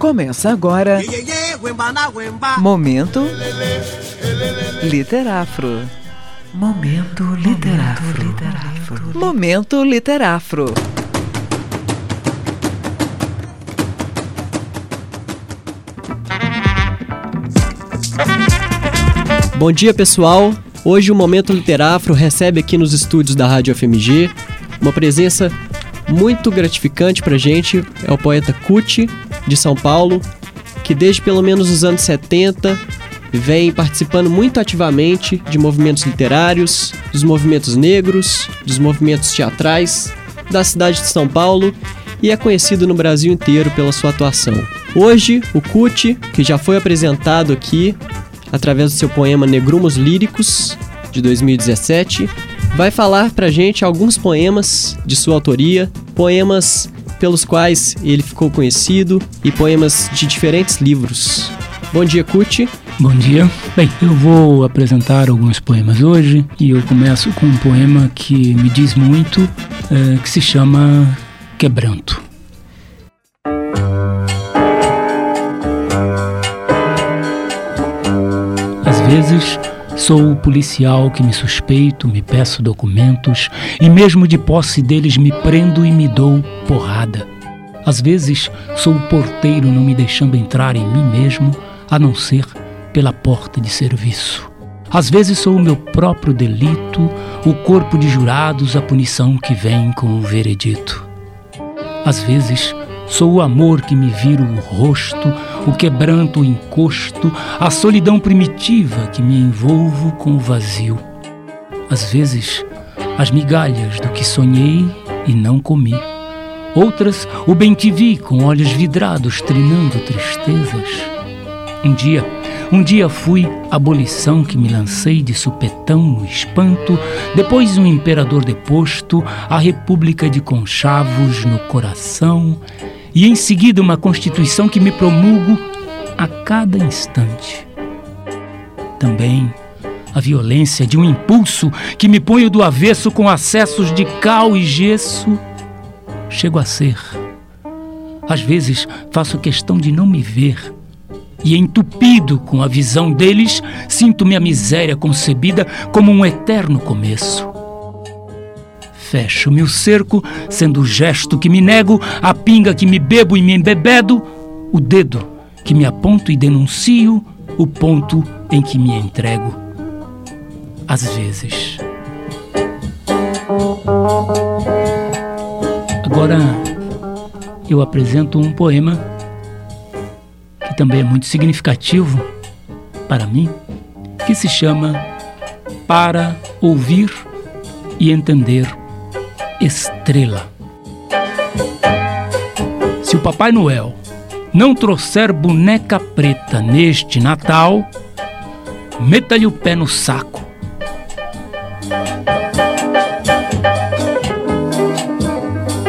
Começa agora. Momento Literafro. Momento Literafro. Momento Literafro. Bom dia, pessoal. Hoje o Momento Literafro recebe aqui nos estúdios da Rádio FMG uma presença muito gratificante pra gente. É o poeta Cuti, de São Paulo, que desde pelo menos os anos 70 vem participando muito ativamente de movimentos literários, dos movimentos negros, dos movimentos teatrais da cidade de São Paulo e é conhecido no Brasil inteiro pela sua atuação. Hoje, o Cuti, que já foi apresentado aqui através do seu poema Negrumos Líricos, de 2017, vai falar pra gente alguns poemas de sua autoria, poemas pelos quais ele ficou conhecido e poemas de diferentes livros. Bom dia, Cuti. Bom dia. Bem, eu vou apresentar alguns poemas hoje e eu começo com um poema que me diz muito, é, que se chama Quebranto. Às vezes Sou o policial que me suspeito, me peço documentos e, mesmo de posse deles, me prendo e me dou porrada. Às vezes, sou o porteiro não me deixando entrar em mim mesmo, a não ser pela porta de serviço. Às vezes sou o meu próprio delito, o corpo de jurados, a punição que vem com o veredito. Às vezes Sou o amor que me vira o rosto, o quebranto, o encosto, a solidão primitiva que me envolvo com o vazio. Às vezes, as migalhas do que sonhei e não comi. Outras, o bem te vi com olhos vidrados, trinando tristezas. Um dia, um dia fui abolição que me lancei de supetão no espanto, depois um imperador deposto, a república de conchavos no coração, e em seguida uma Constituição que me promulgo a cada instante. Também a violência de um impulso que me ponho do avesso com acessos de cal e gesso. Chego a ser. Às vezes faço questão de não me ver. E entupido com a visão deles, sinto-me a miséria concebida como um eterno começo. Fecho-me o cerco, sendo o gesto que me nego, a pinga que me bebo e me embebedo, o dedo que me aponto e denuncio, o ponto em que me entrego. Às vezes. Agora eu apresento um poema que também é muito significativo para mim, que se chama Para Ouvir e Entender estrela. Se o Papai Noel não trouxer boneca preta neste Natal, meta-lhe o pé no saco.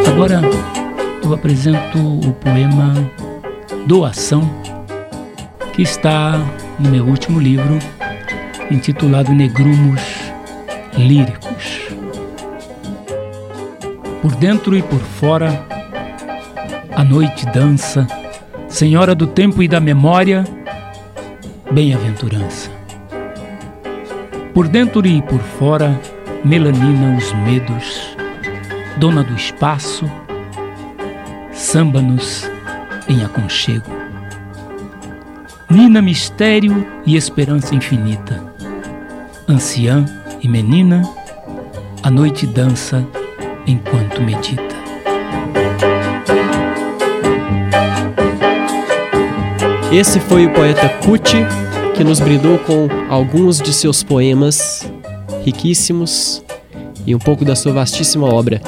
Agora eu apresento o poema Doação, que está no meu último livro, intitulado Negrumos Líricos por dentro e por fora, a noite dança, Senhora do tempo e da memória, bem-aventurança. Por dentro e por fora, melanina os medos, dona do espaço, samba-nos em aconchego. Nina, mistério e esperança infinita. Anciã e menina, a noite dança enquanto medita. Esse foi o poeta Kuti que nos brindou com alguns de seus poemas riquíssimos e um pouco da sua vastíssima obra.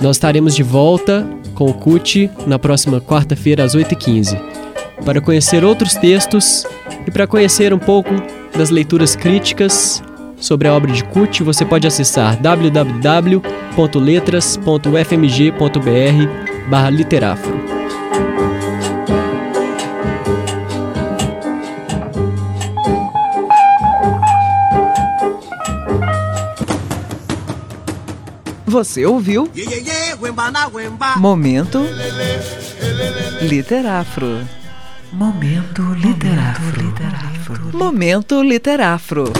Nós estaremos de volta com o Kuti na próxima quarta-feira às 8h15 para conhecer outros textos e para conhecer um pouco das leituras críticas sobre a obra de Kut, você pode acessar www.letras.fmg.br barra literafro. Você ouviu? Momento Literafro. Momento Literafro. Momento Literafro.